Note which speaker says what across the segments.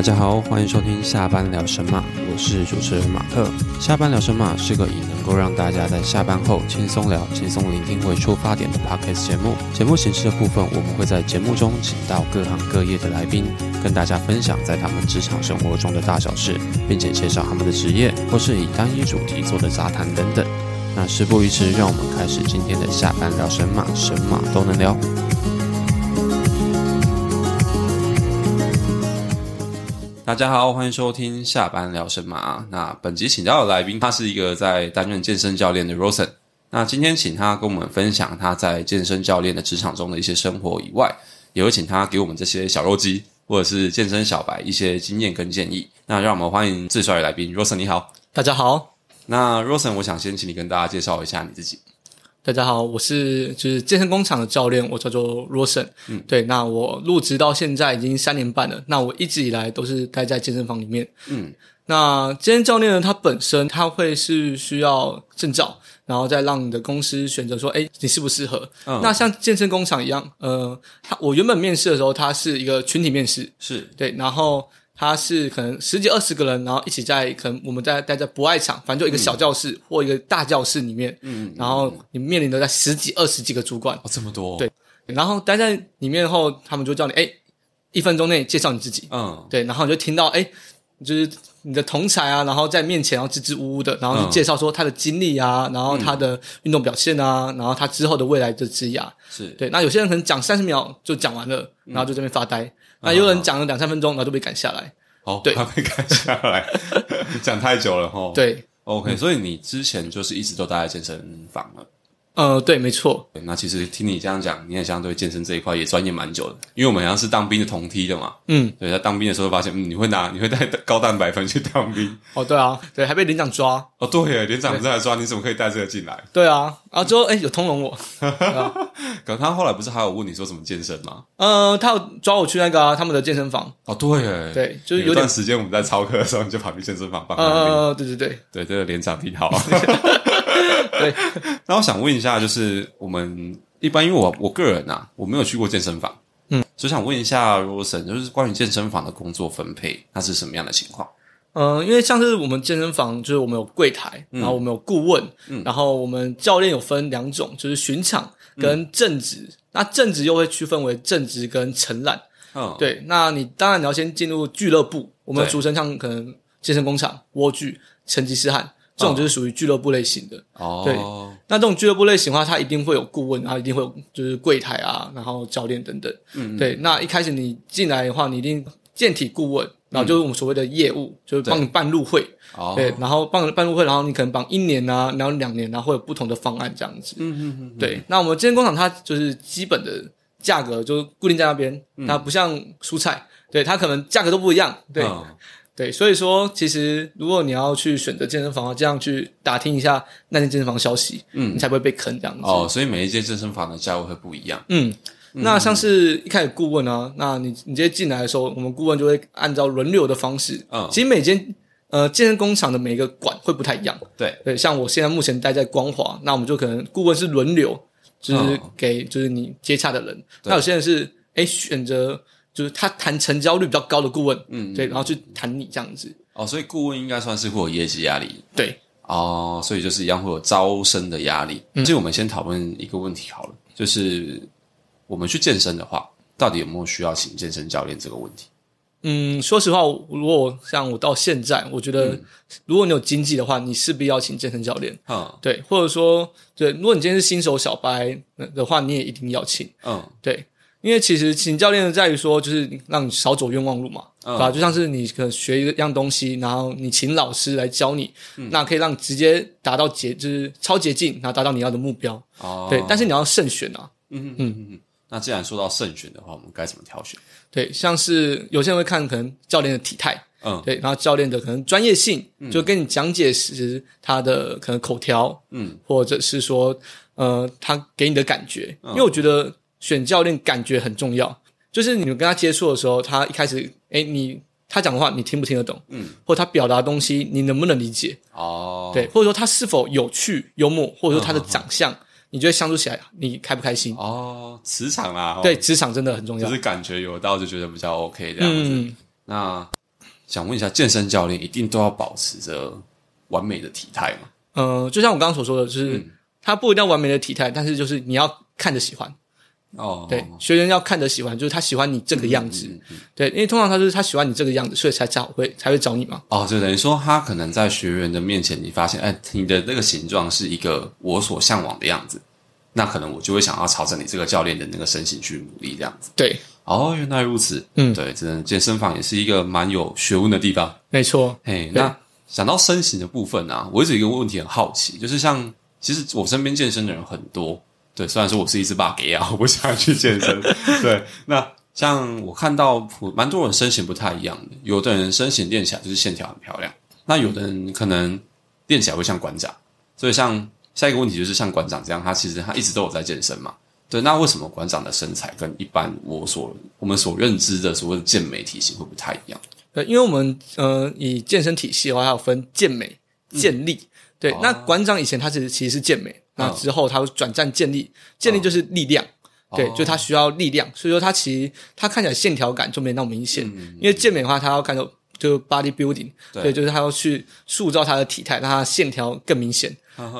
Speaker 1: 大家好，欢迎收听下班聊神马，我是主持人马克。下班聊神马是个以能够让大家在下班后轻松聊、轻松聆听为出发点的 podcast 节目。节目形式的部分，我们会在节目中请到各行各业的来宾，跟大家分享在他们职场生活中的大小事，并且介绍他们的职业，或是以单一主题做的杂谈等等。那事不宜迟，让我们开始今天的下班聊神马，神马都能聊。大家好，欢迎收听下班聊神马。那本集请到的来宾，他是一个在担任健身教练的 Rosen。那今天请他跟我们分享他在健身教练的职场中的一些生活以外，也会请他给我们这些小肉鸡或者是健身小白一些经验跟建议。那让我们欢迎最帅的来宾 Rosen，你好。
Speaker 2: 大家好，
Speaker 1: 那 Rosen，我想先请你跟大家介绍一下你自己。
Speaker 2: 大家好，我是就是健身工厂的教练，我叫做 Rosen。嗯，对，那我入职到现在已经三年半了。那我一直以来都是待在健身房里面。嗯，那健身教练呢，他本身他会是需要证照，然后再让你的公司选择说，哎，你适不适合？那像健身工厂一样，呃，他我原本面试的时候，他是一个群体面试，
Speaker 1: 是
Speaker 2: 对，然后。他是可能十几二十个人，然后一起在可能我们在待在不爱场，反正就一个小教室或一个大教室里面，嗯，然后你面临的在十几二十几个主管，
Speaker 1: 哦，这么多，
Speaker 2: 对，然后待在里面后，他们就叫你，哎，一分钟内介绍你自己，嗯，对，然后你就听到，哎，就是你的同才啊，然后在面前然后支支吾吾的，然后就介绍说他的经历啊，然后他的运动表现啊，然后他之后的未来的职涯，
Speaker 1: 是。
Speaker 2: 对，那有些人可能讲三十秒就讲完了，然后就这边发呆。那有人讲了两三分钟，然后就被赶下来。
Speaker 1: 哦，对，他被赶下来，讲太久了哈。
Speaker 2: 对
Speaker 1: ，OK，所以你之前就是一直都待在健身房了。
Speaker 2: 呃，对，没错。
Speaker 1: 那其实听你这样讲，你也相对健身这一块也专业蛮久的，因为我们好像是当兵的同梯的嘛。嗯，对，在当兵的时候发现，嗯，你会拿，你会带 高蛋白粉去当兵。
Speaker 2: 哦，对啊，对，还被连长抓。
Speaker 1: 哦，对，连长在抓，你怎么可以带这个进来？
Speaker 2: 对啊，然后之后哎，有通融我。
Speaker 1: 可他后来不是还有问你说怎么健身吗？
Speaker 2: 呃，他有抓我去那个他们的健身房。
Speaker 1: 哦，对，
Speaker 2: 对，就是
Speaker 1: 有段时间我们在操课的时候，你就跑去健身房帮
Speaker 2: 呃，对对对，
Speaker 1: 对，这个连长挺好。对，那我想问一下，就是我们一般，因为我我个人呐，我没有去过健身房，嗯，所以想问一下罗森，就是关于健身房的工作分配，它是什么样的情况？
Speaker 2: 嗯，因为像是我们健身房，就是我们有柜台，然后我们有顾问，嗯，然后我们教练有分两种，就是巡场跟正职，那正职又会区分为正职跟承揽，嗯，对，那你当然你要先进入俱乐部，我们俗称像可能健身工厂、蜗具、成吉思汗。这种就是属于俱乐部类型的，哦，对。那这种俱乐部类型的话，它一定会有顾问，然后一定会有就是柜台啊，然后教练等等。嗯，对。那一开始你进来的话，你一定健体顾问，然后就是我们所谓的业务，就是帮你办入会。哦。对，然后办办入会，然后你可能绑一年啊，然后两年啊，会有不同的方案这样子。嗯嗯嗯。对，那我们健身工厂它就是基本的价格就是固定在那边，它不像蔬菜，对，它可能价格都不一样。对。对，所以说，其实如果你要去选择健身房，这样去打听一下那间健身房消息，嗯，你才不会被坑这样子。
Speaker 1: 哦，所以每一间健身房的价位会不一样。
Speaker 2: 嗯，那像是一开始顾问啊，那你你直接进来的时候，我们顾问就会按照轮流的方式。嗯，其实每间呃健身工厂的每个馆会不太一样。
Speaker 1: 对
Speaker 2: 对，像我现在目前待在光华，那我们就可能顾问是轮流，就是给就是你接洽的人。那有些人是哎选择。就是他谈成交率比较高的顾问，嗯，对，然后去谈你这样子。
Speaker 1: 哦，所以顾问应该算是会有业绩压力。
Speaker 2: 对，
Speaker 1: 哦，所以就是一样会有招生的压力。嗯所以我们先讨论一个问题好了，就是我们去健身的话，到底有没有需要请健身教练这个问题？
Speaker 2: 嗯，说实话，如果像我到现在，我觉得如果你有经济的话，你势必要请健身教练。嗯，对，或者说，对，如果你今天是新手小白的话，你也一定要请。嗯，对。因为其实请教练的在于说，就是让你少走冤枉路嘛，对吧？就像是你可能学一样东西，然后你请老师来教你，那可以让直接达到捷，就是超捷径，然后达到你要的目标。哦，对，但是你要慎选啊。
Speaker 1: 嗯嗯嗯。那既然说到慎选的话，我们该怎么挑选？
Speaker 2: 对，像是有些人会看可能教练的体态，嗯，对，然后教练的可能专业性，就跟你讲解时他的可能口条，嗯，或者是说呃他给你的感觉，因为我觉得。选教练感觉很重要，就是你们跟他接触的时候，他一开始，哎，你他讲的话你听不听得懂？嗯，或他表达东西你能不能理解？哦，对，或者说他是否有趣、幽默，或者说他的长相，你觉得相处起来你开不开心？
Speaker 1: 哦，磁场啊，
Speaker 2: 对，磁场真的很重要，
Speaker 1: 就是感觉有到就觉得比较 OK 这样子。那想问一下，健身教练一定都要保持着完美的体态吗？
Speaker 2: 呃，就像我刚刚所说的，就是他不一定要完美的体态，但是就是你要看着喜欢。
Speaker 1: 哦，
Speaker 2: 对，学员要看着喜欢，就是他喜欢你这个样子。对，因为通常他就是他喜欢你这个样子，所以才找会才会找你嘛。
Speaker 1: 哦，就等于说他可能在学员的面前，你发现，哎，你的那个形状是一个我所向往的样子，那可能我就会想要朝着你这个教练的那个身形去努力，这样子。
Speaker 2: 对，
Speaker 1: 哦，原来如此。
Speaker 2: 嗯，
Speaker 1: 对，真的健身房也是一个蛮有学问的地方。
Speaker 2: 没错。
Speaker 1: 嘿，那讲到身形的部分啊，我一直有一个问题很好奇，就是像其实我身边健身的人很多。对，虽然说我是一只 bug 啊，我不想去健身。对，那像我看到蛮多人身形不太一样的，有的人身形练起来就是线条很漂亮，那有的人可能练起来会像馆长。所以像下一个问题就是像馆长这样，他其实他一直都有在健身嘛。对，那为什么馆长的身材跟一般我所我们所认知的所谓的健美体型会不太一样？
Speaker 2: 对，因为我们呃以健身体系的话，它有分健美、健力。对，那馆长以前他其实其实是健美。那之后，他转战建立，建立就是力量，对，就他需要力量，所以说他其实他看起来线条感就没那么明显，因为健美的话，他要看到就 body building，对，就是他要去塑造他的体态，让他线条更明显，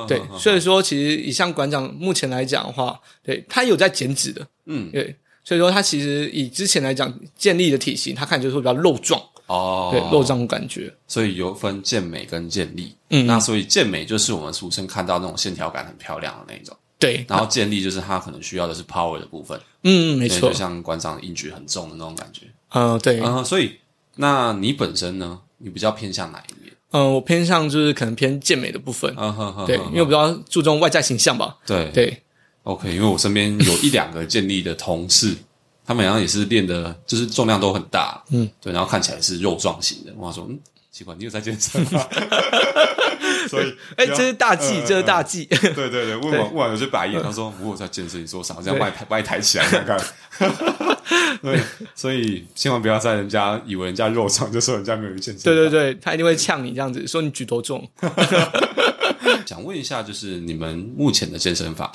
Speaker 2: 对，所以说其实以像馆长目前来讲的话，对他有在减脂的，嗯，对，所以说他其实以之前来讲建立的体型，他看就是会比较肉壮。哦，对，肉胀感觉，
Speaker 1: 所以有分健美跟健力。嗯，那所以健美就是我们俗称看到那种线条感很漂亮的那一种。
Speaker 2: 对，
Speaker 1: 然后健力就是他可能需要的是 power 的部分。
Speaker 2: 嗯，没错，
Speaker 1: 就像馆长硬举很重的那种感觉。
Speaker 2: 嗯，对。
Speaker 1: 嗯，所以那你本身呢？你比较偏向哪一面？
Speaker 2: 嗯，我偏向就是可能偏健美的部分。嗯哼哼，对，因为我比较注重外在形象吧。
Speaker 1: 对
Speaker 2: 对。
Speaker 1: OK，因为我身边有一两个健力的同事。他们好像也是练的，就是重量都很大，嗯，对，然后看起来是肉壮型的。我说，嗯，奇怪，你有在健身吗？所以，
Speaker 2: 哎，这是大忌，这是大忌。
Speaker 1: 对对对，问完问完有些白眼，他说：“我有在健身，你说啥？这样外抬外抬起来看看。”对，所以千万不要在人家以为人家肉壮，就说人家没有健身。
Speaker 2: 对对对，他一定会呛你这样子，说你举多重。
Speaker 1: 想问一下，就是你们目前的健身法，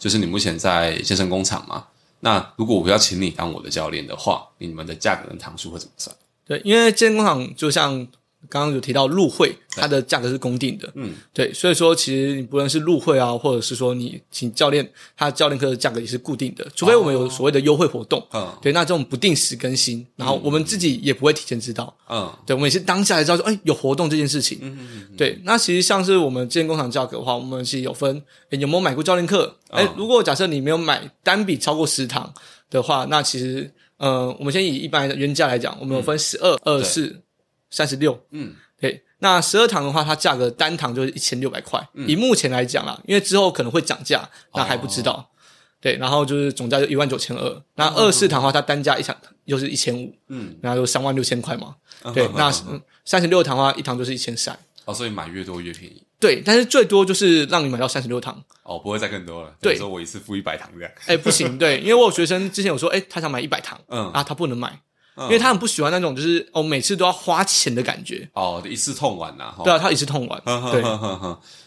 Speaker 1: 就是你目前在健身工厂吗？那如果我要请你当我的教练的话，你们的价格跟堂数会怎么算？
Speaker 2: 对，因为健身工厂就像。刚刚有提到入会，它的价格是公定的，嗯，对，所以说其实你不论是入会啊，或者是说你请教练，他教练课的价格也是固定的，除非我们有所谓的优惠活动，嗯，对，那这种不定时更新，然后我们自己也不会提前知道，嗯，对，我们也是当下才知道说，哎，有活动这件事情，嗯嗯嗯，对，那其实像是我们健身工厂价格的话，我们是有分，有没有买过教练课？哎，如果假设你没有买单笔超过十堂的话，那其实，呃，我们先以一般的原价来讲，我们有分十二、二四。三十六，嗯，对，那十二堂的话，它价格单堂就是一千六百块。以目前来讲啦，因为之后可能会涨价，那还不知道。对，然后就是总价就一万九千二。那二四堂的话，它单价一场又是一千五，嗯，然后就三万六千块嘛。对，那三十六堂的话，一堂就是一千三。
Speaker 1: 哦，所以买越多越便宜。
Speaker 2: 对，但是最多就是让你买到三十六堂。
Speaker 1: 哦，不会再更多了。对，说我一次付一百堂这样。
Speaker 2: 哎，不行，对，因为我有学生之前有说，哎，他想买一百堂，嗯，啊，他不能买。因为他很不喜欢那种，就是哦，每次都要花钱的感觉。
Speaker 1: 哦，一次痛完呐。
Speaker 2: 对啊，他一次痛完。对，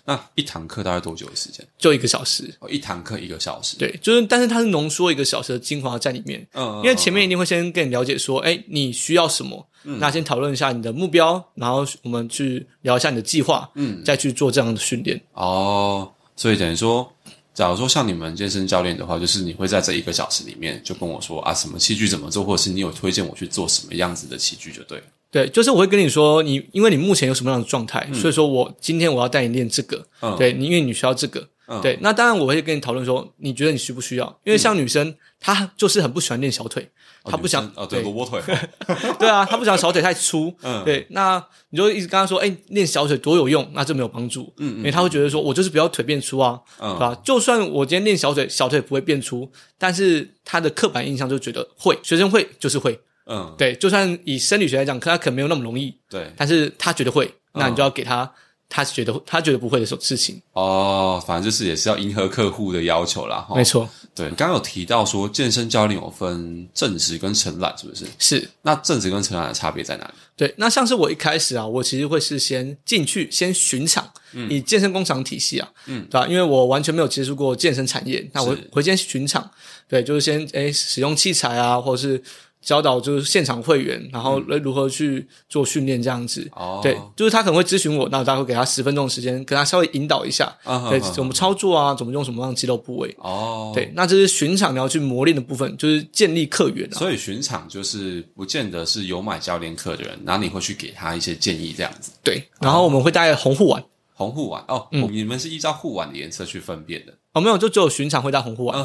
Speaker 1: 那一堂课大概多久的时间？
Speaker 2: 就一个小时。
Speaker 1: 哦，一堂课一个小时。
Speaker 2: 对，就是，但是它是浓缩一个小时的精华在里面。嗯。因为前面一定会先跟你了解说，哎，你需要什么？那先讨论一下你的目标，然后我们去聊一下你的计划，嗯，再去做这样的训练。
Speaker 1: 哦，所以等于说。假如说像你们健身教练的话，就是你会在这一个小时里面就跟我说啊，什么器具怎么做，或者是你有推荐我去做什么样子的器具就对了。
Speaker 2: 对，就是我会跟你说，你因为你目前有什么样的状态，所以说我今天我要带你练这个。对，你因为你需要这个。对，那当然我会跟你讨论说，你觉得你需不需要？因为像女生，她就是很不喜欢练小腿。她不想
Speaker 1: 哦，对萝卜腿，
Speaker 2: 对啊，她不想小腿太粗。嗯，对，那你就一直跟她说，哎，练小腿多有用，那就没有帮助。嗯，因为她会觉得说，我就是不要腿变粗啊，对吧？就算我今天练小腿，小腿不会变粗，但是她的刻板印象就觉得会，学生会就是会。嗯，对，就算以生理学来讲，可他可能没有那么容易。
Speaker 1: 对，
Speaker 2: 但是她觉得会，那你就要给他。他觉得他觉得不会的事事情
Speaker 1: 哦，反正就是也是要迎合客户的要求啦。
Speaker 2: 没错，
Speaker 1: 对，刚刚有提到说健身教练有分正职跟承揽，是不是？
Speaker 2: 是。
Speaker 1: 那正职跟承揽的差别在哪里？
Speaker 2: 对，那像是我一开始啊，我其实会是先进去先巡场，以健身工厂体系啊，嗯，对吧？因为我完全没有接触过健身产业，那我回先巡场，对，就是先诶使用器材啊，或者是教导就是现场会员，然后如何去做训练这样子。
Speaker 1: 哦，
Speaker 2: 对，就是他可能会咨询我，那我大概会给他十分钟的时间，跟他稍微引导一下，对，怎么操作啊，怎么用什么样的肌肉部位。
Speaker 1: 哦，
Speaker 2: 对，那这是巡场你要去磨练的部分，就是建立客源。
Speaker 1: 所以巡场就是不见得是有买教练课的人，然后你会去给他一些建议这样子。
Speaker 2: 对，然后我们会带红护腕，
Speaker 1: 红护腕哦，你们是依照护腕的颜色去分辨的。
Speaker 2: 哦，没有，就只有巡场会带红护腕。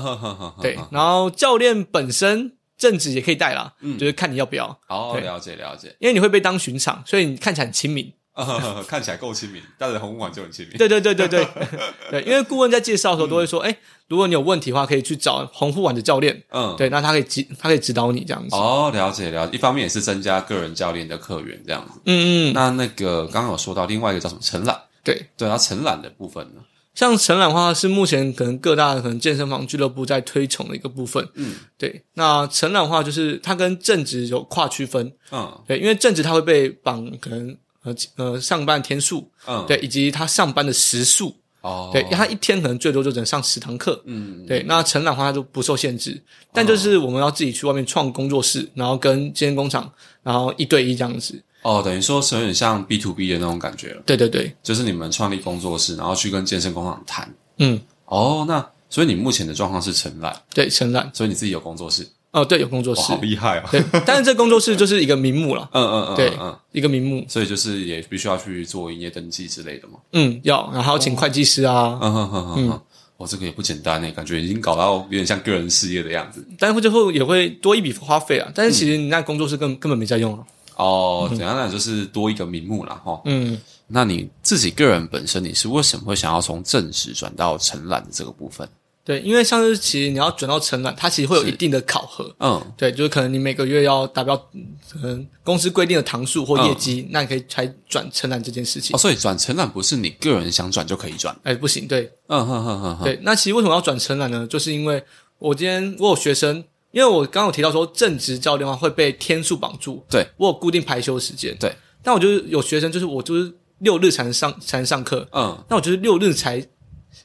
Speaker 2: 对，然后教练本身。正职也可以带啦，就是看你要不要。
Speaker 1: 哦，了解了解。
Speaker 2: 因为你会被当巡场，所以你看起来很 亲民。
Speaker 1: 看起来够亲民，带着红馆就很亲民。
Speaker 2: 对对对对对 对，因为顾问在介绍的时候都会说，哎，如果你有问题的话，可以去找红护馆的教练。嗯，对，那他可以指，他可以指导你这样子。
Speaker 1: 哦，了解了解。一方面也是增加个人教练的客源这样子。嗯嗯。那那个刚刚有说到另外一个叫什么承揽？
Speaker 2: 对
Speaker 1: 对，然后承揽的部分呢？
Speaker 2: 像承揽的话，是目前可能各大可能健身房俱乐部在推崇的一个部分。嗯，对。那承揽的话，就是它跟正职有跨区分。嗯，对，因为正职它会被绑，可能呃呃上班天数，嗯，对，以及他上班的时数。哦，对，他一天可能最多就只能上十堂课。嗯，对。那承揽的话，它就不受限制，但就是我们要自己去外面创工作室，然后跟健身工厂，然后一对一这样子。
Speaker 1: 哦，等于说是有点像 B to B 的那种感觉了。
Speaker 2: 对对对，
Speaker 1: 就是你们创立工作室，然后去跟健身工厂谈。嗯，哦，那所以你目前的状况是承揽，
Speaker 2: 对，承揽。
Speaker 1: 所以你自己有工作室？
Speaker 2: 哦，对，有工作室，
Speaker 1: 好厉害啊！
Speaker 2: 对，但是这工作室就是一个名目了。嗯嗯嗯，对，嗯，一个名目，
Speaker 1: 所以就是也必须要去做营业登记之类的嘛。
Speaker 2: 嗯，要，然后请会计师啊。嗯
Speaker 1: 哼哼哼，哦，这个也不简单呢，感觉已经搞到有点像个人事业的样子。
Speaker 2: 但是最后也会多一笔花费啊。但是其实你那工作室根根本没在用啊。
Speaker 1: 哦，怎样呢就是多一个名目了哈。嗯，那你自己个人本身，你是为什么会想要从正职转到承揽的这个部分？
Speaker 2: 对，因为像是其实你要转到承揽，它其实会有一定的考核。嗯，对，就是可能你每个月要达标，可能公司规定的堂数或业绩，那你可以才转承揽这件事情。
Speaker 1: 哦，所以转承揽不是你个人想转就可以转？
Speaker 2: 哎，不行，对，嗯哼哼哼，对。那其实为什么要转承揽呢？就是因为我今天我有学生。因为我刚刚有提到说，正职教练的话会被天数绑住，
Speaker 1: 对
Speaker 2: 我有固定排休时间，
Speaker 1: 对。
Speaker 2: 但我就是有学生，就是我就是六日才能上才能上课，嗯，那我就是六日才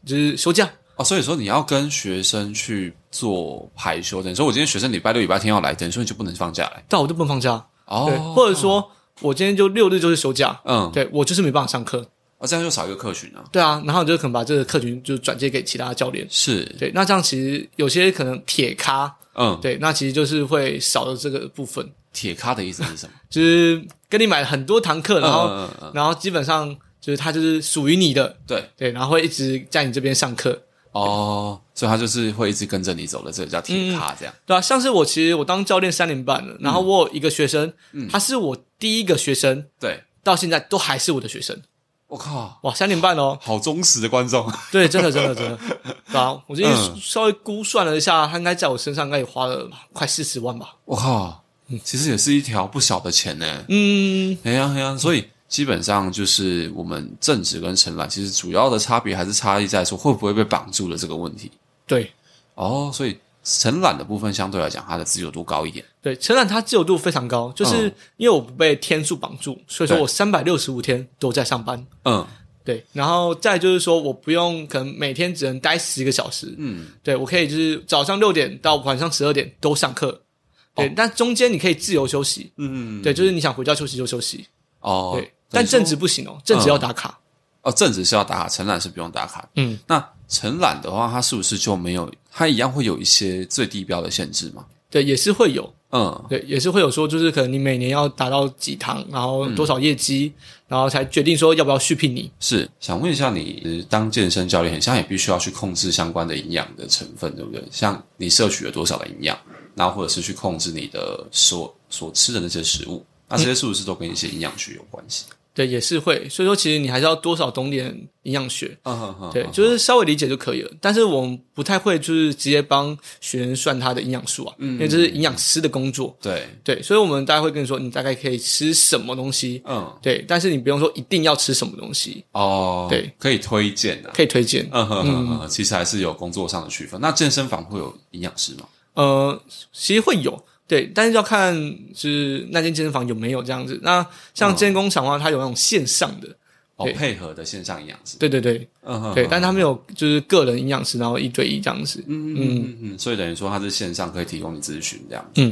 Speaker 2: 就是休假
Speaker 1: 哦。所以说你要跟学生去做排休，等于说我今天学生礼拜六、礼拜天要来，等于说你就不能放假来，
Speaker 2: 但我就不能放假哦。或者说我今天就六日就是休假，嗯，对我就是没办法上课，
Speaker 1: 啊，这样就少一个客群啊。
Speaker 2: 对啊，然后就可能把这个客群就转接给其他教练，
Speaker 1: 是
Speaker 2: 对。那这样其实有些可能铁咖。嗯，对，那其实就是会少了这个部分。
Speaker 1: 铁咖的意思是什么？
Speaker 2: 就是跟你买了很多堂课，然后，然后基本上就是他就是属于你的，
Speaker 1: 对
Speaker 2: 对，然后会一直在你这边上课。
Speaker 1: 哦，所以他就是会一直跟着你走的，这个叫铁咖，这样
Speaker 2: 对啊。像是我其实我当教练三年半了，然后我有一个学生，他是我第一个学生，
Speaker 1: 对，
Speaker 2: 到现在都还是我的学生。
Speaker 1: 我靠！
Speaker 2: 哇，三点半哦，
Speaker 1: 好忠实的观众。
Speaker 2: 对，真的，真的，真的。好，我今天稍微估算了一下，他应该在我身上应该也花了快四十万吧。
Speaker 1: 我靠，其实也是一条不小的钱呢。嗯，哎呀哎呀，所以基本上就是我们正职跟承揽，其实主要的差别还是差异在说会不会被绑住的这个问题。
Speaker 2: 对，
Speaker 1: 哦，所以。承揽的部分相对来讲，它的自由度高一点。
Speaker 2: 对，承揽它自由度非常高，就是因为我不被天数绑住，所以说我三百六十五天都在上班。嗯，对。然后再就是说，我不用可能每天只能待十个小时。嗯，对我可以就是早上六点到晚上十二点都上课。对，但中间你可以自由休息。嗯嗯。对，就是你想回家休息就休息。哦。对，但正职不行哦，正职要打卡。
Speaker 1: 哦，正职是要打卡，承揽是不用打卡。嗯，那承揽的话，它是不是就没有？它一样会有一些最低标的限制吗？
Speaker 2: 对，也是会有。嗯，对，也是会有说，就是可能你每年要达到几堂，然后多少业绩，然后才决定说要不要续聘你。
Speaker 1: 是，想问一下，你当健身教练，很像也必须要去控制相关的营养的成分，对不对？像你摄取了多少的营养，然后或者是去控制你的所所吃的那些食物，那这些是不是都跟一些营养学有关系？
Speaker 2: 对，也是会，所以说其实你还是要多少懂点营养学，对，就是稍微理解就可以了。但是我们不太会，就是直接帮学员算他的营养素啊，因为这是营养师的工作。
Speaker 1: 对
Speaker 2: 对，所以我们大概会跟你说，你大概可以吃什么东西，嗯，对，但是你不用说一定要吃什么东西哦，对，
Speaker 1: 可以推荐的，
Speaker 2: 可以推荐，嗯
Speaker 1: 哼哼，其实还是有工作上的区分。那健身房会有营养师吗？
Speaker 2: 呃，其实会有。对，但是要看是那间健身房有没有这样子。那像健身工厂的话，它有那种线上的
Speaker 1: 哦，配合的线上营养师。
Speaker 2: 对对对，嗯，对，但他们有就是个人营养师，然后一对一这样子。
Speaker 1: 嗯嗯嗯，所以等于说它是线上可以提供你咨询这样。嗯，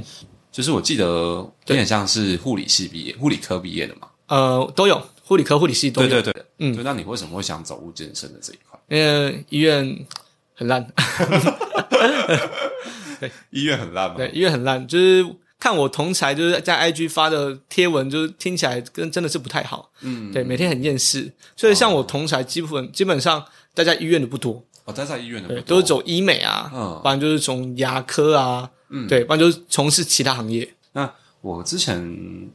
Speaker 1: 就是我记得有点像是护理系毕业、护理科毕业的嘛。
Speaker 2: 呃，都有护理科、护理系都有。
Speaker 1: 对对对，嗯，就那你为什么会想走入健身的这一块？
Speaker 2: 因为医院很烂。
Speaker 1: 对，医院很烂吗？
Speaker 2: 对，医院很烂，就是看我同才就是在 IG 发的贴文，就是听起来跟真的是不太好。嗯，对，每天很厌世，所以像我同才基本基本上待在医院的不多。
Speaker 1: 哦，待在医院的
Speaker 2: 不多，都是走医美啊，嗯，不然就是从牙科啊，嗯，对，不然就是从事其他行业。
Speaker 1: 那我之前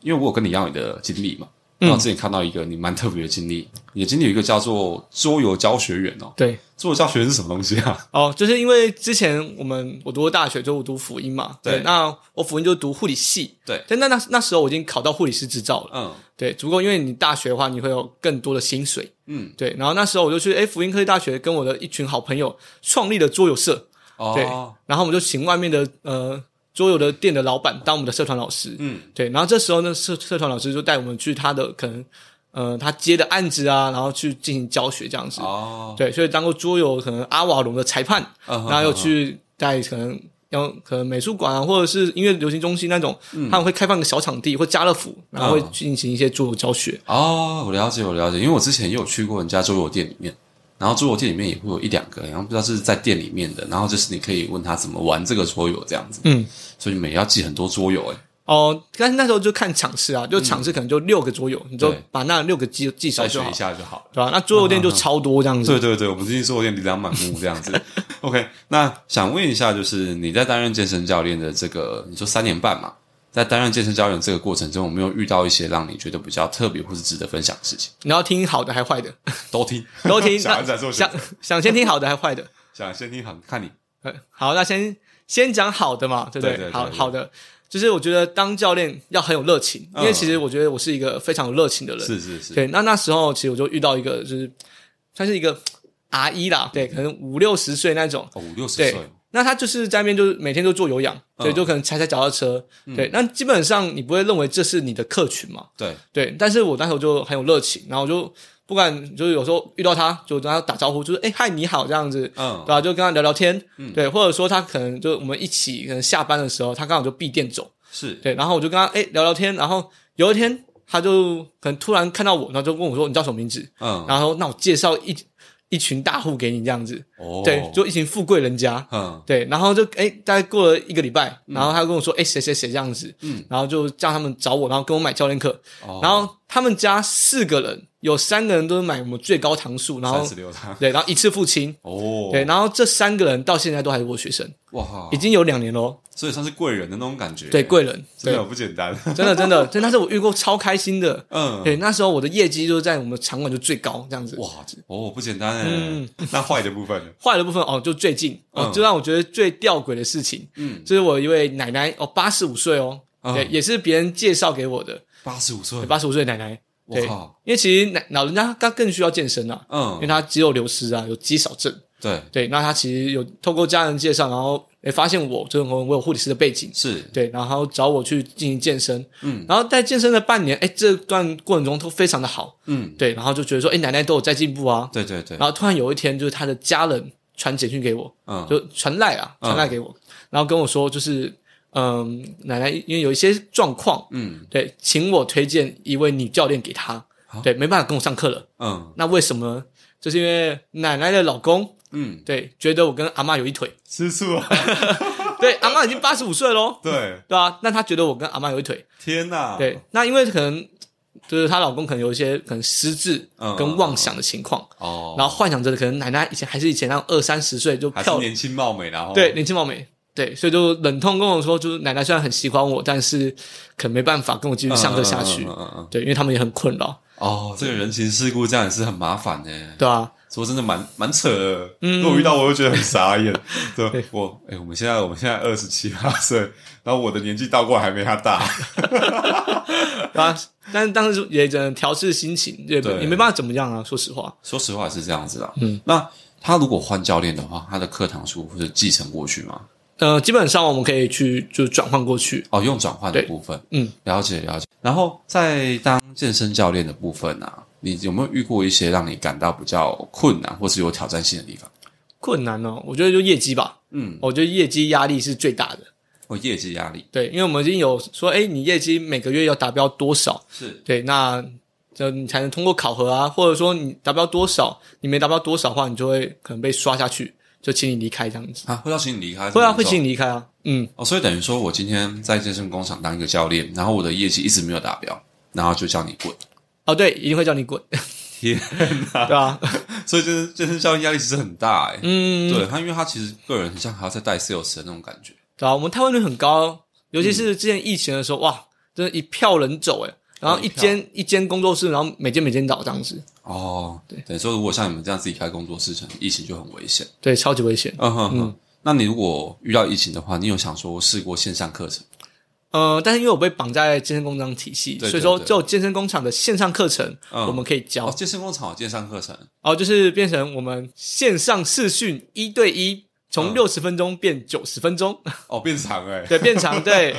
Speaker 1: 因为我有跟你一样的经历嘛。我自己看到一个你蛮特别的经历，你的经历有一个叫做桌游教学员哦。
Speaker 2: 对，
Speaker 1: 桌游教学员是什么东西啊？
Speaker 2: 哦，就是因为之前我们我读大学就我读辅音嘛，对，那我辅音就读护理系，
Speaker 1: 对，
Speaker 2: 但那那那时候我已经考到护理师执照了，嗯，对，足够，因为你大学的话你会有更多的薪水，嗯，对，然后那时候我就去哎辅音科技大学跟我的一群好朋友创立了桌游社，哦对，然后我们就请外面的呃。桌游的店的老板当我们的社团老师，嗯，对，然后这时候呢，社社团老师就带我们去他的可能，呃，他接的案子啊，然后去进行教学这样子，哦，对，所以当过桌游可能阿瓦隆的裁判，然后又去带可能要可能美术馆啊，或者是音乐流行中心那种，他们会开放个小场地或家乐福，然后会进行一些桌游教学。
Speaker 1: 哦，我了解，我了解，因为我之前也有去过人家桌游店里面。然后桌游店里面也会有一两个，然后不知道是在店里面的，然后就是你可以问他怎么玩这个桌游这样子。嗯，所以每要记很多桌游哎。
Speaker 2: 哦，但是那时候就看场次啊，就场次可能就六个桌游，你就把那六个记记熟就
Speaker 1: 好，一下就好，
Speaker 2: 对吧？那桌游店就超多这样子。
Speaker 1: 对对对，我们最近桌游店琳琅满目这样子。OK，那想问一下，就是你在担任健身教练的这个，你说三年半嘛？在担任健身教练这个过程中，有没有遇到一些让你觉得比较特别或是值得分享的事情？
Speaker 2: 你要听好的还是坏的？
Speaker 1: 都听，
Speaker 2: 都听。
Speaker 1: 想
Speaker 2: 想想先听好的还是坏的？
Speaker 1: 想先听好，看你。
Speaker 2: 好，那先先讲好的嘛，对不对？好好的，就是我觉得当教练要很有热情，因为其实我觉得我是一个非常有热情的人。
Speaker 1: 是是是。
Speaker 2: 对，那那时候其实我就遇到一个，就是他是一个阿姨啦，对，可能五六十岁那种。
Speaker 1: 哦，五六十岁。
Speaker 2: 那他就是在那边，就是每天都做有氧，对，就可能踩踩脚踏车，对。那基本上你不会认为这是你的客群嘛？
Speaker 1: 对
Speaker 2: 对。但是我那时候就很有热情，然后就不管就是有时候遇到他，就跟他打招呼，就是哎嗨你好这样子，嗯，对吧？就跟他聊聊天，嗯对，或者说他可能就我们一起可能下班的时候，他刚好就闭店走，
Speaker 1: 是
Speaker 2: 对，然后我就跟他哎聊聊天，然后有一天他就可能突然看到我，然后就问我说你叫什么名字？嗯，然后那我介绍一。一群大户给你这样子，对，就一群富贵人家，嗯，对，然后就哎，大概过了一个礼拜，然后他跟我说，哎，谁谁谁这样子，嗯，然后就叫他们找我，然后跟我买教练课，然后他们家四个人。有三个人都是买我们最高糖数，然后对，然后一次付清。哦，对，然后这三个人到现在都还是我学生。哇，已经有两年喽，
Speaker 1: 所以算是贵人的那种感觉，
Speaker 2: 对，贵人
Speaker 1: 真的不简单，
Speaker 2: 真的真的，真的是我遇过超开心的，嗯，对，那时候我的业绩就是在我们场馆就最高这样子，哇，
Speaker 1: 哦，不简单哎，那坏的部分，
Speaker 2: 坏的部分哦，就最近哦，就让我觉得最吊诡的事情，嗯，就是我一位奶奶哦，八十五岁哦，对，也是别人介绍给我的，
Speaker 1: 八十五岁，
Speaker 2: 八十五岁奶奶。对，因为其实老人家他更需要健身啊，嗯，因为他肌肉流失啊，有肌少症。
Speaker 1: 对。
Speaker 2: 对，那他其实有透过家人介绍，然后诶发现我，就是我我有护理师的背景，
Speaker 1: 是。
Speaker 2: 对，然后找我去进行健身，嗯，然后在健身的半年，哎，这段过程中都非常的好，嗯，对，然后就觉得说，哎，奶奶都有在进步啊，
Speaker 1: 对对对，
Speaker 2: 然后突然有一天，就是他的家人传简讯给我，嗯，就传赖啊，传赖给我，然后跟我说，就是。嗯，奶奶因为有一些状况，嗯，对，请我推荐一位女教练给她，对，没办法跟我上课了，嗯，那为什么？就是因为奶奶的老公，嗯，对，觉得我跟阿妈有一腿，
Speaker 1: 吃醋啊，
Speaker 2: 对，阿妈已经八十五岁喽，
Speaker 1: 对，
Speaker 2: 对啊，那她觉得我跟阿妈有一腿，
Speaker 1: 天哪，
Speaker 2: 对，那因为可能就是她老公可能有一些可能失智跟妄想的情况，哦，然后幻想着可能奶奶以前还是以前那种二三十岁就漂
Speaker 1: 年轻貌美，然后
Speaker 2: 对，年轻貌美。对，所以就冷痛跟我说，就是奶奶虽然很喜欢我，但是可能没办法跟我继续上课下去。对，因为他们也很困扰。
Speaker 1: 哦，这个人情世故这样也是很麻烦的。
Speaker 2: 对啊，
Speaker 1: 说真的蛮蛮扯的。嗯，我遇到我又觉得很傻眼。对，我哎，我们现在我们现在二十七八岁，然后我的年纪倒过来还没他大。
Speaker 2: 啊，但是当时也只能调试心情，对对？也没办法怎么样啊。说实话，
Speaker 1: 说实话是这样子的。嗯，那他如果换教练的话，他的课堂数会继承过去吗？
Speaker 2: 呃，基本上我们可以去就转换过去
Speaker 1: 哦，用转换的部分，嗯，了解了解。然后在当健身教练的部分啊，你有没有遇过一些让你感到比较困难或是有挑战性的地方？
Speaker 2: 困难哦，我觉得就业绩吧，嗯，我觉得业绩压力是最大的。
Speaker 1: 哦，业绩压力
Speaker 2: 对，因为我们已经有说，哎，你业绩每个月要达标多少？
Speaker 1: 是
Speaker 2: 对，那就你才能通过考核啊，或者说你达标多少，你没达标多少的话，你就会可能被刷下去，就请你离开这样子。
Speaker 1: 啊，会要请你离开，
Speaker 2: 会啊，会请你离开啊。嗯，
Speaker 1: 哦，所以等于说我今天在健身工厂当一个教练，然后我的业绩一直没有达标，然后就叫你滚。
Speaker 2: 哦，对，一定会叫你滚。
Speaker 1: 天哪！
Speaker 2: 对啊，
Speaker 1: 所以健身健身教练压力其实很大哎。
Speaker 2: 嗯，
Speaker 1: 对他，因为他其实个人很像还要再带 sales 的那种感觉。
Speaker 2: 对啊，我们台湾率很高，尤其是之前疫情的时候，哇，真的一票人走哎，然后一间一间工作室，然后每间每间倒这样子，
Speaker 1: 哦，对，等于说如果像你们这样自己开工作室，疫情就很危险。
Speaker 2: 对，超级危险。
Speaker 1: 嗯哼哼。那你如果遇到疫情的话，你有想说试过线上课程？
Speaker 2: 呃，但是因为我被绑在健身工厂体系，
Speaker 1: 对对
Speaker 2: 所以说
Speaker 1: 对
Speaker 2: 只有健身工厂的线上课程
Speaker 1: 嗯
Speaker 2: 我们可以教
Speaker 1: 哦，，健身工厂有线上课程，
Speaker 2: 哦，就是变成我们线上视讯一对一，从
Speaker 1: 嗯
Speaker 2: 六十分钟变九十分钟，
Speaker 1: 哦，变长哎，
Speaker 2: 对，变长，对，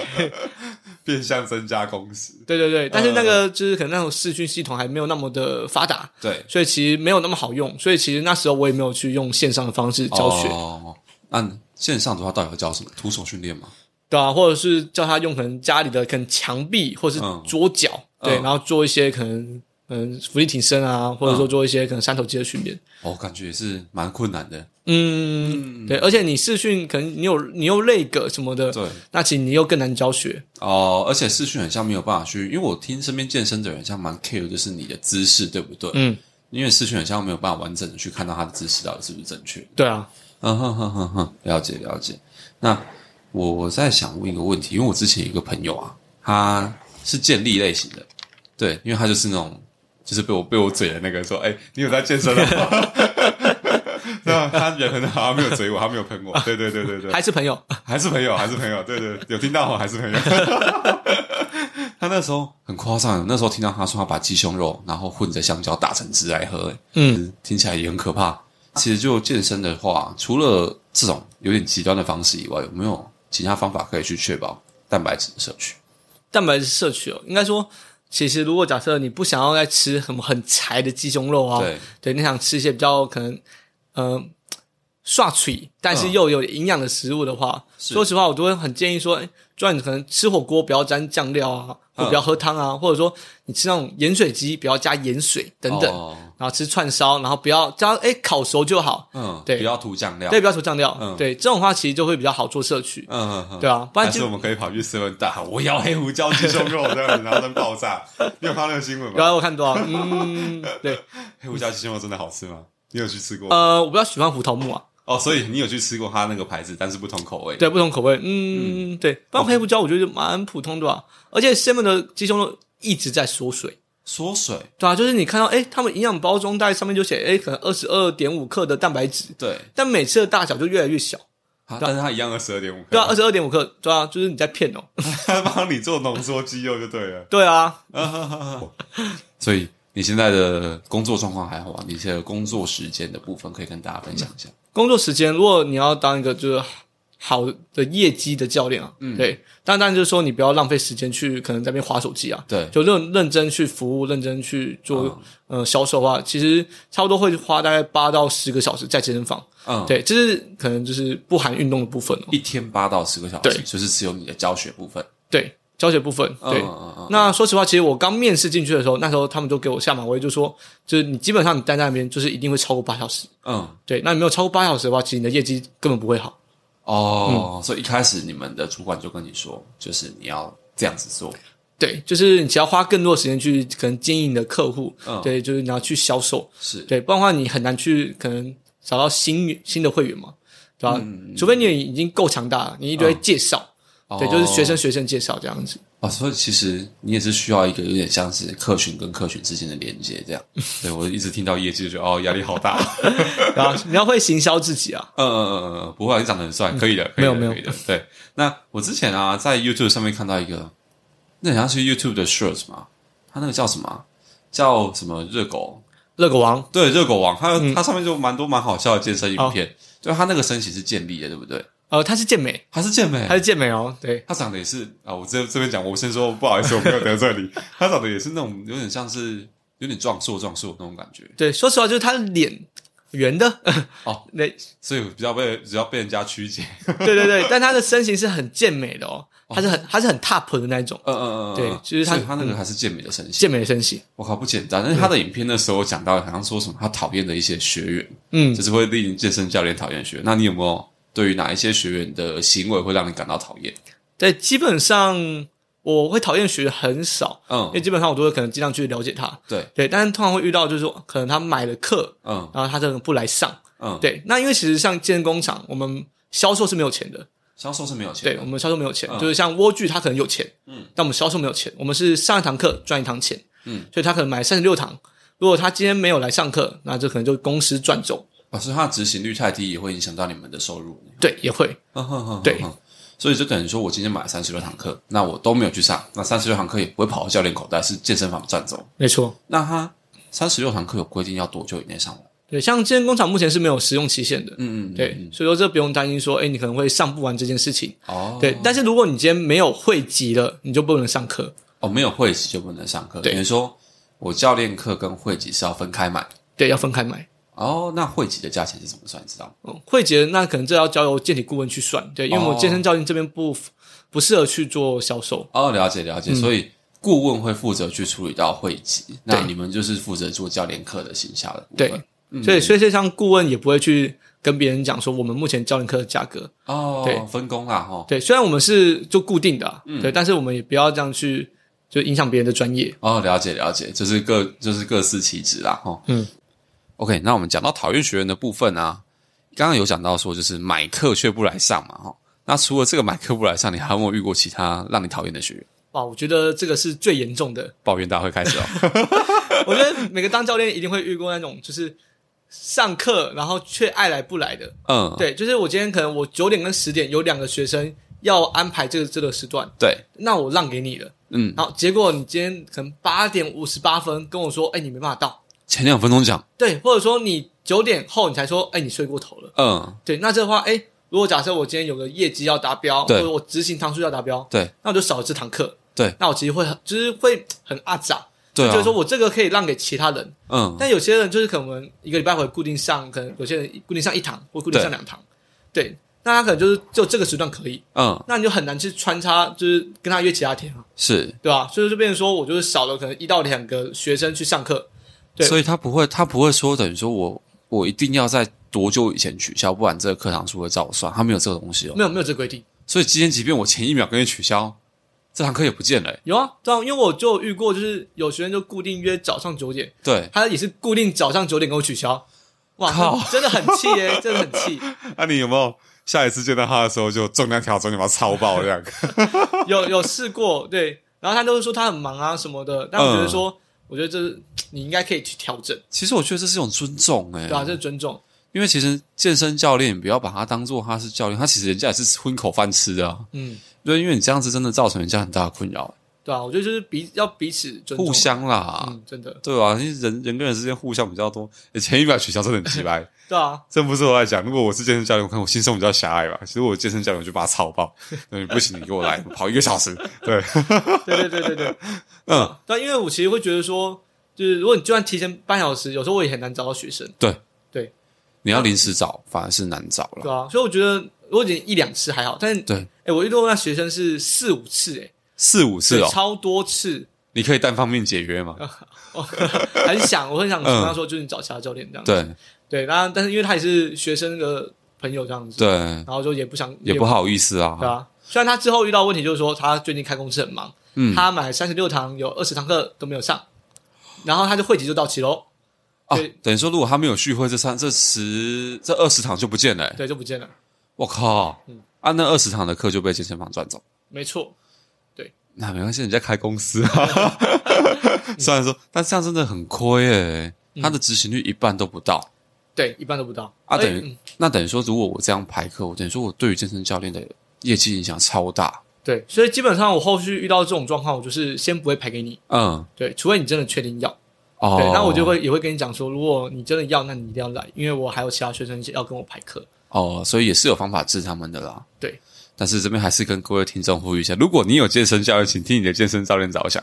Speaker 1: 变相增加工时。
Speaker 2: 对对对，但是那个就是可能那种视讯系统还没有那么的发达，
Speaker 1: 对，
Speaker 2: 所以其实没有那么好用，所以其实那时候我也没有去用线上的方式教学，
Speaker 1: 哦，那线上的话，到底要教什么？徒手训练吗？
Speaker 2: 对啊，或者是叫他用可能家里的可能墙壁或是
Speaker 1: 嗯
Speaker 2: 桌角，对，
Speaker 1: 嗯
Speaker 2: 然后做一些可能嗯浮力挺身啊，或者说做一些可能三头肌的训练。
Speaker 1: 哦，感觉也是蛮困难的。
Speaker 2: 嗯，对，而且你视讯可能你有你又累个什么的，
Speaker 1: 对，
Speaker 2: 那其实你又更难教学。
Speaker 1: 哦，而且视讯很像没有办法去，因为我听身边健身的人像蛮 care，就是你的姿势对不对？
Speaker 2: 嗯，
Speaker 1: 因为视讯很像没有办法完整的去看到他的姿势到底是不是正确。
Speaker 2: 对啊，
Speaker 1: 嗯哼哼哼哼，了解了解。那我在想问一个问题，因为我之前有一个朋友啊，他是健力类型的，对，因为他就是那种就是被我被我嘴的那个说，哎、你有在健身的吗？那他人很好，他没有嘴我，他没有喷我，对对对对对，
Speaker 2: 还是朋友。
Speaker 1: 还是朋友，还是朋友，对对，有听到吗？还是朋友。他那时候很夸张，那时候听到他说他把鸡胸肉然后混着香蕉打成汁来喝，哎
Speaker 2: 嗯，
Speaker 1: 听起来也很可怕。其实就健身的话，除了这种有点极端的方式以外，有没有其他方法可以去确保蛋白质的摄取？
Speaker 2: 蛋白质摄取哦，应该说，其实如果假设你不想要再吃什么很柴的鸡胸肉啊，
Speaker 1: 对，
Speaker 2: 对，你想吃一些比较可能，呃，刷嘴，但是
Speaker 1: 嗯。
Speaker 2: 又有营养的食物的话，说实话，我都会很建议说，哎，就算你可能吃火锅不要沾酱料啊，或
Speaker 1: 嗯
Speaker 2: 不要喝汤啊，或者说你吃那种盐水鸡不要加盐水等等，
Speaker 1: 哦
Speaker 2: 然后吃串烧，然后不要加哎烤熟就好，
Speaker 1: 嗯，
Speaker 2: 对
Speaker 1: 不要涂酱料，
Speaker 2: 对，不要涂酱料，
Speaker 1: 嗯
Speaker 2: 对，这种话其实就会比较好做摄取，
Speaker 1: 嗯嗯嗯，
Speaker 2: 对啊，不然
Speaker 1: 其实我们可以跑去 seven 大喊我要黑胡椒鸡胸肉这样子，然后再爆炸。你有看到那个新闻吗？
Speaker 2: 不要我看多少，嗯，对，
Speaker 1: 黑胡椒鸡胸肉真的好吃吗？你有去吃过？
Speaker 2: 呃，我比较喜欢胡桃木啊，
Speaker 1: 哦，所以你有去吃过他那个牌子，但是不同口味。
Speaker 2: 对，不同口味，嗯，对，不然黑胡椒我觉得蛮普通的吧，而且 seven 的鸡胸肉一直在缩水。
Speaker 1: 缩水，
Speaker 2: 对啊，就是你看到，哎，他们营养包装袋上面就写，哎，可能二十二点五克的蛋白质，
Speaker 1: 对，
Speaker 2: 但每次的大小就越来越小。
Speaker 1: 啊但是它一样二十二点五克，
Speaker 2: 对啊，二十二点五克，对啊，就是你在骗哦。
Speaker 1: 它 帮你做浓缩肌肉就对了。
Speaker 2: 对啊，
Speaker 1: 所以你现在的工作状况还好吗？你现在工作时间的部分可以跟大家分享一下。
Speaker 2: 工作时间，如果你要当一个就是好的业绩的教练啊，嗯，对，当然就是说你不要浪费时间去可能在那边划手机啊，
Speaker 1: 对，
Speaker 2: 就认认真去服务，认真去做、呃销售的话，其实差不多会花大概八到十个小时在健身房。
Speaker 1: 嗯，
Speaker 2: 对，这是可能就是不含运动的部分哦。
Speaker 1: 一天八到十个小时，
Speaker 2: 对
Speaker 1: 就是只有你的教学部分。
Speaker 2: 对，教学部分，对。
Speaker 1: 嗯嗯嗯，
Speaker 2: 那说实话，其实我刚面试进去的时候，那时候他们就给我下马威，就说，就是你基本上你待在那边，就是一定会超过八小时。
Speaker 1: 嗯，
Speaker 2: 对，那你没有超过八小时的话，其实你的业绩根本不会好。
Speaker 1: 哦，
Speaker 2: 嗯
Speaker 1: 所以一开始你们的主管就跟你说，就是你要这样子做。
Speaker 2: 对，就是你只要花更多的时间去可能经营你的客户，
Speaker 1: 嗯
Speaker 2: 对，就是你要去销售，
Speaker 1: 是，
Speaker 2: 对，不然的话你很难去可能找到新新的会员嘛，对吧？
Speaker 1: 嗯
Speaker 2: 除非你已经够强大了，你一堆介绍，对，就是学生学生介绍这样子。
Speaker 1: 哦，所以其实你也是需要一个有点像是客群跟客群之间的连接，这样。对我一直听到业绩就觉得哦，压力好大。
Speaker 2: 然后你要会行销自己啊，
Speaker 1: 嗯嗯嗯嗯嗯，不会啊，你长得很帅，可以的，可以的
Speaker 2: 没有没有
Speaker 1: 可以的。对，那我之前啊，在 YouTube 上面看到一个，那好像是 YouTube 的 Shorts 嘛，它那个叫什么啊？叫什么热狗？
Speaker 2: 热狗王，
Speaker 1: 对，热狗王，它
Speaker 2: 嗯
Speaker 1: 它上面就蛮多蛮好笑的健身
Speaker 2: 哦
Speaker 1: 影片。就它那个身形是健力的，对不对？
Speaker 2: 呃，他是健美，
Speaker 1: 还是健美？
Speaker 2: 他是健美哦，对，
Speaker 1: 他长得也是啊，我这这边讲，我先说不好意思，我没有得罪你。他长得也是那种有点像是有点壮硕壮硕那种感觉。
Speaker 2: 对，说实话，就是他的脸圆的，
Speaker 1: 哦，
Speaker 2: 那
Speaker 1: 所以比较被比较被人家曲解。
Speaker 2: 对对对，但他的身形是很健美的哦，他是很他是很 top 的那一种
Speaker 1: 嗯嗯嗯，
Speaker 2: 对就是他
Speaker 1: 他那个还是健美的身形。
Speaker 2: 健美的身形。
Speaker 1: 我靠，不简单！但是他的影片那时候讲到，好像说什么他讨厌的一些学员，
Speaker 2: 嗯
Speaker 1: 就是会令健身教练讨厌学员。那你有没有对于哪一些学员的行为会让你感到讨厌？
Speaker 2: 对，基本上我会讨厌学员很少，
Speaker 1: 嗯。
Speaker 2: 因为基本上我都会可能尽量去了解他。
Speaker 1: 对，
Speaker 2: 对，但是通常会遇到就是说，可能他买了课，
Speaker 1: 嗯。
Speaker 2: 然后他这个不来上。
Speaker 1: 嗯，，
Speaker 2: 对，那因为其实像健身工厂，我们销售是没有钱的，
Speaker 1: 销售是没有钱的，
Speaker 2: 对我们销售没有钱，
Speaker 1: 嗯。
Speaker 2: 就是像蜗苣他可能有钱，
Speaker 1: 嗯，
Speaker 2: 但我们销售没有钱，我们是上一堂课赚一堂钱，
Speaker 1: 嗯，
Speaker 2: 所以他可能买三十六堂，如果他今天没有来上课，那这可能就公司赚走，
Speaker 1: 哦，所以它的执行率太低，也会影响到你们的收入。
Speaker 2: 对，也会，
Speaker 1: 嗯哼哼，
Speaker 2: 对
Speaker 1: 所以就等于说我今天买三十六堂课，那我都没有去上，那三十六堂课也不会跑到教练口袋，是健身房赚走。
Speaker 2: 没错。
Speaker 1: 那他三十六堂课有规定要多久以内上完？
Speaker 2: 对，像健身工厂目前是没有使用期限的，
Speaker 1: 嗯嗯，
Speaker 2: 对，所以说这不用担心说，哎，你可能会上不完这件事情。
Speaker 1: 哦，
Speaker 2: 对，但是如果你今天没有会籍了，你就不能上课。
Speaker 1: 哦，没有会籍就不能上课，
Speaker 2: 对
Speaker 1: 等于说我教练课跟会籍是要分开买。
Speaker 2: 对，要分开买。
Speaker 1: 哦，那会籍的价钱是怎么算？你知道吗？
Speaker 2: 嗯，会籍那可能这要交由健体顾问去算。对，因为我健身教练这边不不适合去做销售。
Speaker 1: 哦，了解了解，
Speaker 2: 嗯
Speaker 1: 所以顾问会负责去处理到会籍，那你们就是负责做教练课的行销的部
Speaker 2: 对
Speaker 1: 分。，
Speaker 2: 所以所以像顾问也不会去跟别人讲说我们目前教练课的价格。
Speaker 1: 哦，
Speaker 2: 对
Speaker 1: 分工啦哈。
Speaker 2: 对，虽然我们是就固定的啊、
Speaker 1: 嗯
Speaker 2: 对，但是我们也不要这样去就影响别人的专业。
Speaker 1: 哦，了解了解，就是各就是各司其职啦哈。
Speaker 2: 嗯
Speaker 1: ，OK，那我们讲到讨厌学员的部分啊，刚刚有讲到说就是买课却不来上嘛哈。那除了这个买课不来上，你还有没有遇过其他让你讨厌的学员？
Speaker 2: 哇，我觉得这个是最严重的。
Speaker 1: 抱怨大会开始哦。
Speaker 2: 我觉得每个当教练一定会遇过那种就是上课然后却爱来不来的。
Speaker 1: 嗯，
Speaker 2: 对，就是我今天可能我九点跟十点有两个学生要安排这个这个时段，
Speaker 1: 对，
Speaker 2: 那我让给你了。
Speaker 1: 嗯，
Speaker 2: 然后结果你今天可能八点五十八分跟我说，哎，你没办法到。
Speaker 1: 前两分钟讲，
Speaker 2: 对，或者说你九点后你才说，哎，你睡过头了。
Speaker 1: 嗯，
Speaker 2: 对，那这话，哎，如果假设我今天有个业绩要达标，或
Speaker 1: 对
Speaker 2: 者我执行堂数要达标，
Speaker 1: 对，
Speaker 2: 那我就少了这堂课。
Speaker 1: 对，
Speaker 2: 那我其实会很，就是会很阿杂，
Speaker 1: 对啊。
Speaker 2: 就是，说我这个可以让给其他人，
Speaker 1: 嗯，
Speaker 2: 但有些人就是可能一个礼拜会固定上，可能有些人固定上一堂或固定上两堂，对，那他可能就是就这个时段可以，
Speaker 1: 嗯，
Speaker 2: 那你就很难去穿插，就是跟他约其他天啊，
Speaker 1: 是，
Speaker 2: 对吧？所以就变成说我就是少了可能一到两个学生去上课，对
Speaker 1: 所以他不会，他不会说等于说我我一定要在多久以前取消，不然这个课堂数会照算，他没有这个东西哦。
Speaker 2: 没有没有这个规定，
Speaker 1: 所以今天即便我前一秒跟你取消，这堂课也不见了欸。
Speaker 2: 有啊，这样因为我就遇过，就是有学生就固定约早上九点，
Speaker 1: 对，
Speaker 2: 他也是固定早上九点跟我取消，哇，
Speaker 1: 靠
Speaker 2: 真的很气耶、真的很气。
Speaker 1: 那、你有没有下一次见到他的时候就重量调整，你把他超爆这样？
Speaker 2: 有有试过，对，然后他都是说他很忙啊什么的，但我觉得说，我觉得这是你应该可以去调整，
Speaker 1: 其实我觉得这是一种尊重哎、
Speaker 2: 对啊，这是尊重，
Speaker 1: 因为其实健身教练，你不要把他当做他是教练，他其实人家也是混口饭吃的啊。
Speaker 2: 嗯，
Speaker 1: 对，因为你这样子真的造成人家很大的困扰，
Speaker 2: 对啊，我觉得就是彼要彼此尊重，
Speaker 1: 互，相啦，
Speaker 2: 嗯，真的，
Speaker 1: 对啊、因为人人跟人之间互相比较多，欸前一秒取消真的很奇怪。
Speaker 2: 对啊，
Speaker 1: 真不是我在讲，如果我是健身教练，我看我心胸比较狭隘吧。其实我健身教练我就把他操爆，对，不行，你给我来跑一个小时，对，
Speaker 2: 对对对对对，
Speaker 1: 嗯，
Speaker 2: 但因为我其实会觉得说，就是如果你就算提前半小时，有时候我也很难找到学生，对。对。
Speaker 1: 你要临时找反而是难找了，
Speaker 2: 对啊，所以我觉得如果你一两次还好，但是
Speaker 1: 对，
Speaker 2: 哎，我遇到那学生是四五次，哎，
Speaker 1: 四五次哦，
Speaker 2: 超多次，
Speaker 1: 你可以单方面解约吗？
Speaker 2: 很想，我很想跟
Speaker 1: 嗯。
Speaker 2: 他说，就是你找其他教练这样子。
Speaker 1: 对。
Speaker 2: 对，然后但是因为他也是学生的朋友这样子，
Speaker 1: 对，
Speaker 2: 然后就也不想
Speaker 1: 也不好意思啊。
Speaker 2: 对，啊。虽然他之后遇到问题，就是说他最近开公司很忙，
Speaker 1: 嗯。
Speaker 2: 他买三十六堂，有二十堂课都没有上，然后他就会籍就到期喽，
Speaker 1: 啊
Speaker 2: 对，
Speaker 1: 等于说如果他没有续会，这三这十这二十堂就不见了欸，
Speaker 2: 对，就不见了。
Speaker 1: 我靠，
Speaker 2: 嗯。
Speaker 1: 啊，那二十堂的课就被健身房赚走。
Speaker 2: 没错，
Speaker 1: 那没关系，人家开公司啊。虽然说，但这样真的很亏诶，他的执行率一半都不到。
Speaker 2: 对，一半都不到
Speaker 1: 啊，等于、那等于说，如果我这样排课，我等于说我对于健身教练的业绩影响超大。
Speaker 2: 对，所以基本上我后续遇到这种状况，我就是先不会排给你，
Speaker 1: 嗯，
Speaker 2: 对，除非你真的确定要，
Speaker 1: 哦，
Speaker 2: 对，那我就会也会跟你讲说，如果你真的要，那你一定要来，因为我还有其他学生要跟我排课。
Speaker 1: 哦，所以也是有方法治他们的啦。
Speaker 2: 对，
Speaker 1: 但是这边还是跟各位听众呼吁一下，如果你有健身教练，请替你的健身教练着想，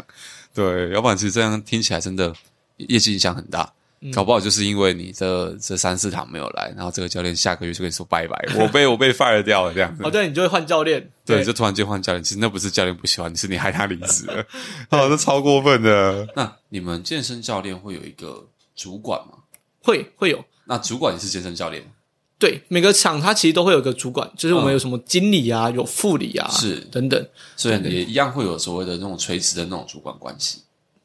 Speaker 1: 对，要不然其实这样听起来真的业绩影响很大。搞不好就是因为你这这三四堂没有来，然后这个教练下个月就跟你说拜拜，我被我被 fire 掉了这样子。
Speaker 2: 哦，对，你就会换教练，
Speaker 1: 对，就突然间换教练，其实那不是教练不喜欢你，是你害他离职了，哦，这超过分的。那你们健身教练会有一个主管吗？
Speaker 2: 会会有。
Speaker 1: 那主管也是健身教练？
Speaker 2: 对，每个厂它其实都会有个主管，就是我们有什么经理啊，有副理啊，
Speaker 1: 是
Speaker 2: 等等，
Speaker 1: 所以也一样会有所谓的那种垂直的那种主管关系。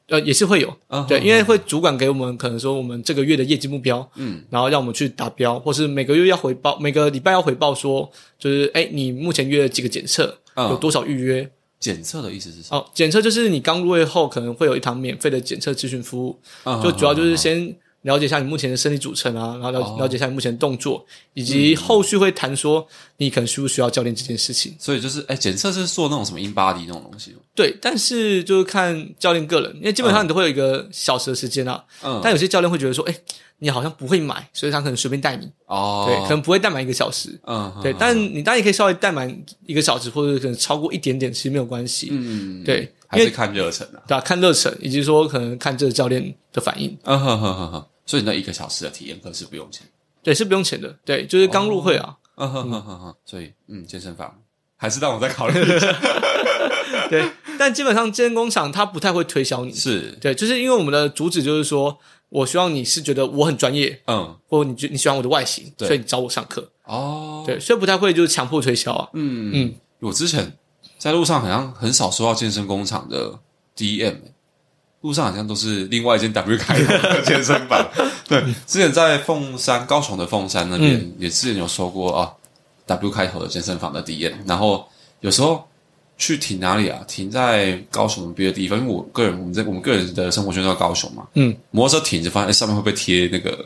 Speaker 2: 呃，也是会有，对，因为会主管给我们可能说我们这个月的业绩目标，嗯，然后让我们去达标，或是每个月要回报，每个礼拜要回报说，就是哎，你目前约了几个检测，有多少预约？
Speaker 1: 检测的意思是什么？
Speaker 2: 哦，检测就是你刚入会后可能会有一堂免费的检测咨询服务，就主要就是先。了解一下你目前的身体组成啊，然后了了解一下你目前的动作，以及后续会谈说你可能需不需要教练这件事情。
Speaker 1: 所以就是，哎，检测是做那种什么 in body 那种东西
Speaker 2: 对，但是就是看教练个人，因为基本上你都会有一个小时的时间啊。嗯。但有些教练会觉得说，哎，你好像不会买，所以他可能随便带你。哦。对，可能不会带满一个小时。嗯。对，但你当然也可以稍微带满一个小时，或者可能超过一点点，其实没有关系。嗯。对，
Speaker 1: 还是看热忱
Speaker 2: 啊。对啊，看热忱，以及说可能看这个教练的反应。
Speaker 1: 嗯哼哼哼哼。所以那一个小时的体验课是不用钱，
Speaker 2: 对，是不用钱的，对，就是刚入会啊。
Speaker 1: 嗯哼哼哼哼。所以，嗯，健身房还是让我再考虑一下。
Speaker 2: 对，但基本上健身工厂它不太会推销你，
Speaker 1: 是
Speaker 2: 对，就是因为我们的主旨就是说，我希望你是觉得我很专业，嗯，或你觉你喜欢我的外形，所以你找我上课。哦，对，所以不太会就是强迫推销啊。嗯
Speaker 1: 嗯，我之前在路上好像很少收到健身工厂的 DM。路上好像都是另外一间 W 开头的健身房。对，之前在凤山、高雄的凤山那边也之前有说过啊，W 开头的健身房的体验。然后有时候去停哪里啊？停在高雄别的地方，因为我个人我们在我们个人的生活圈都在高雄嘛。嗯，摩托车停着，发现上面会被贴那个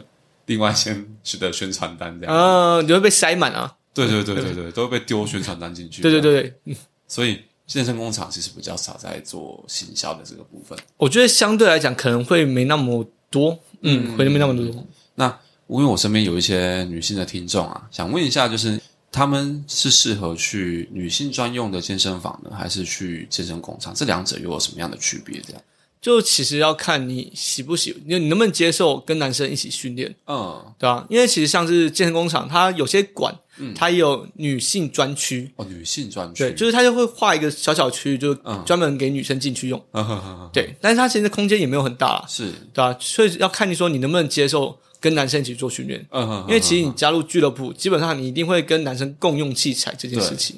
Speaker 1: 另外一间的宣传单这样。
Speaker 2: 啊，你会被塞满啊？
Speaker 1: 对对对对对，都会被丢宣传单进去。
Speaker 2: 对对对对，
Speaker 1: 所以。健身工厂其实比较少在做行销的这个部分，
Speaker 2: 我觉得相对来讲可能会没那么多，嗯，会没那么多。
Speaker 1: 那因为我身边有一些女性的听众啊，想问一下，就是他们是适合去女性专用的健身房呢，还是去健身工厂？这两者又有什么样的区别？这样？
Speaker 2: 就其实要看你喜不喜，你你能不能接受跟男生一起训练，嗯，对吧？因为其实像是健身工厂，它有些馆，嗯，它也有女性专区。
Speaker 1: 哦，女性专区，
Speaker 2: 对，就是它就会画一个小小区，就专门给女生进去用，对，但是它其实空间也没有很大，
Speaker 1: 是，
Speaker 2: 对吧？所以要看你说你能不能接受跟男生一起做训练，嗯，因为其实你加入俱乐部，基本上你一定会跟男生共用器材这件事情，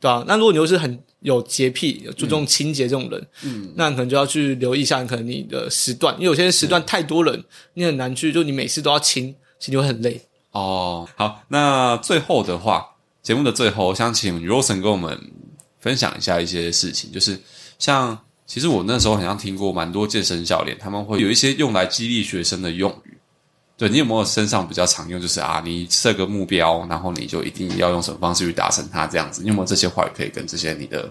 Speaker 2: 对吧？那如果你又是很有洁癖、注重清洁这种人，嗯，那可能就要去留意一下，可能你的时段，因为有些时段太多人，你很难去，就你每次都要清，其实会很累。
Speaker 1: 哦，好，那最后的话，节目的最后，我想请 Rosen 跟我们分享一下一些事情，就是像，其实我那时候好像听过蛮多健身教练，他们会有一些用来激励学生的用语。对你有没有身上比较常用？就是啊，你设个目标，然后你就一定要用什么方式去达成它，这样子。你有没有这些话语可以跟这些你的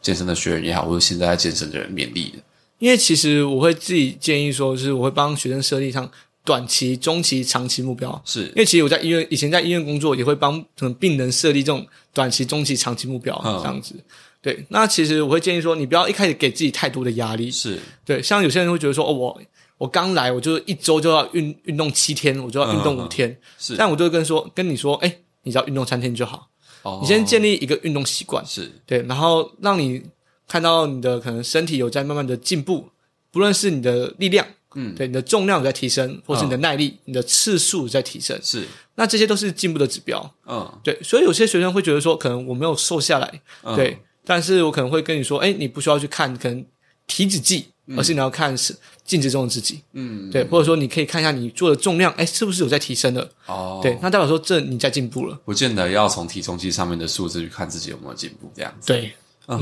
Speaker 1: 健身的学员也好，或者现在在健身的人勉励的？
Speaker 2: 因为其实我会自己建议说，就是我会帮学生设立上短期、中期、长期目标。
Speaker 1: 是
Speaker 2: 因为其实我在医院以前在医院工作，也会帮可能病人设立这种短期、中期、长期目标这样子。对，那其实我会建议说，你不要一开始给自己太多的压力。
Speaker 1: 是
Speaker 2: 对，像有些人会觉得说，哦，我。我刚来，我就一周就要运运动七天，我就要运动五天。
Speaker 1: 是，
Speaker 2: 但我就跟说跟你说，哎，你只要运动三天就好。哦，你先建立一个运动习惯，
Speaker 1: 是。
Speaker 2: 对，然后让你看到你的可能身体有在慢慢的进步，不论是你的力量，嗯，对，你的重量在提升，或是你的耐力、你的次数在提升，
Speaker 1: 是，
Speaker 2: 那这些都是进步的指标。嗯，对，所以有些学生会觉得说，可能我没有瘦下来，对，但是我可能会跟你说，哎，你不需要去看可能体脂计。而是你要看是镜子中的自己，嗯，对，或者说你可以看一下你做的重量，哎，是不是有在提升的？哦，对，那代表说这你在进步了。
Speaker 1: 不见得要从体重计上面的数字去看自己有没有进步，这样子。
Speaker 2: 对，啊，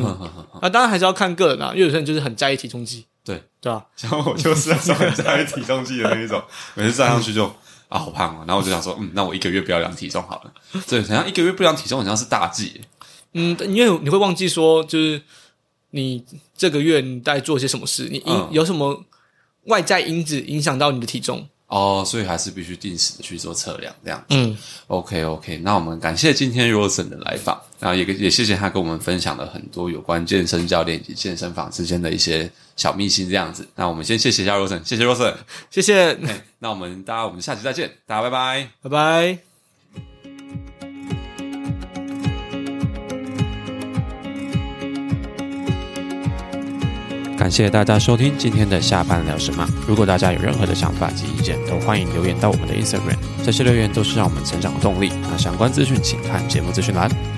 Speaker 2: 当然还是要看个人啊，因为有些人就是很在意体重计，
Speaker 1: 对，
Speaker 2: 对吧？
Speaker 1: 像我就是很在意体重计的那一种，每次站上去就啊好胖啊，然后我就想说，嗯，那我一个月不要量体重好了。对，好像一个月不量体重好像是大忌。
Speaker 2: 嗯，因为你会忘记说就是。你这个月你在做些什么事？你因有什么外在因子影响到你的体重？
Speaker 1: 哦，所以还是必须定时的去做测量，这样。
Speaker 2: 嗯
Speaker 1: ，OK OK，那我们感谢今天 Rosen 的来访，然后也也谢谢他跟我们分享了很多有关健身教练以及健身房之间的一些小秘辛，这样子。那我们先谢谢一下 Rosen，谢谢 Rosen，
Speaker 2: 谢谢，
Speaker 1: 那我们大家我们下期再见，大家拜拜，
Speaker 2: 拜拜。
Speaker 1: 感谢大家收听今天的下班聊什么。如果大家有任何的想法及意见，都欢迎留言到我们的 Instagram，这些留言都是让我们成长的动力。那相关资讯请看节目资讯栏。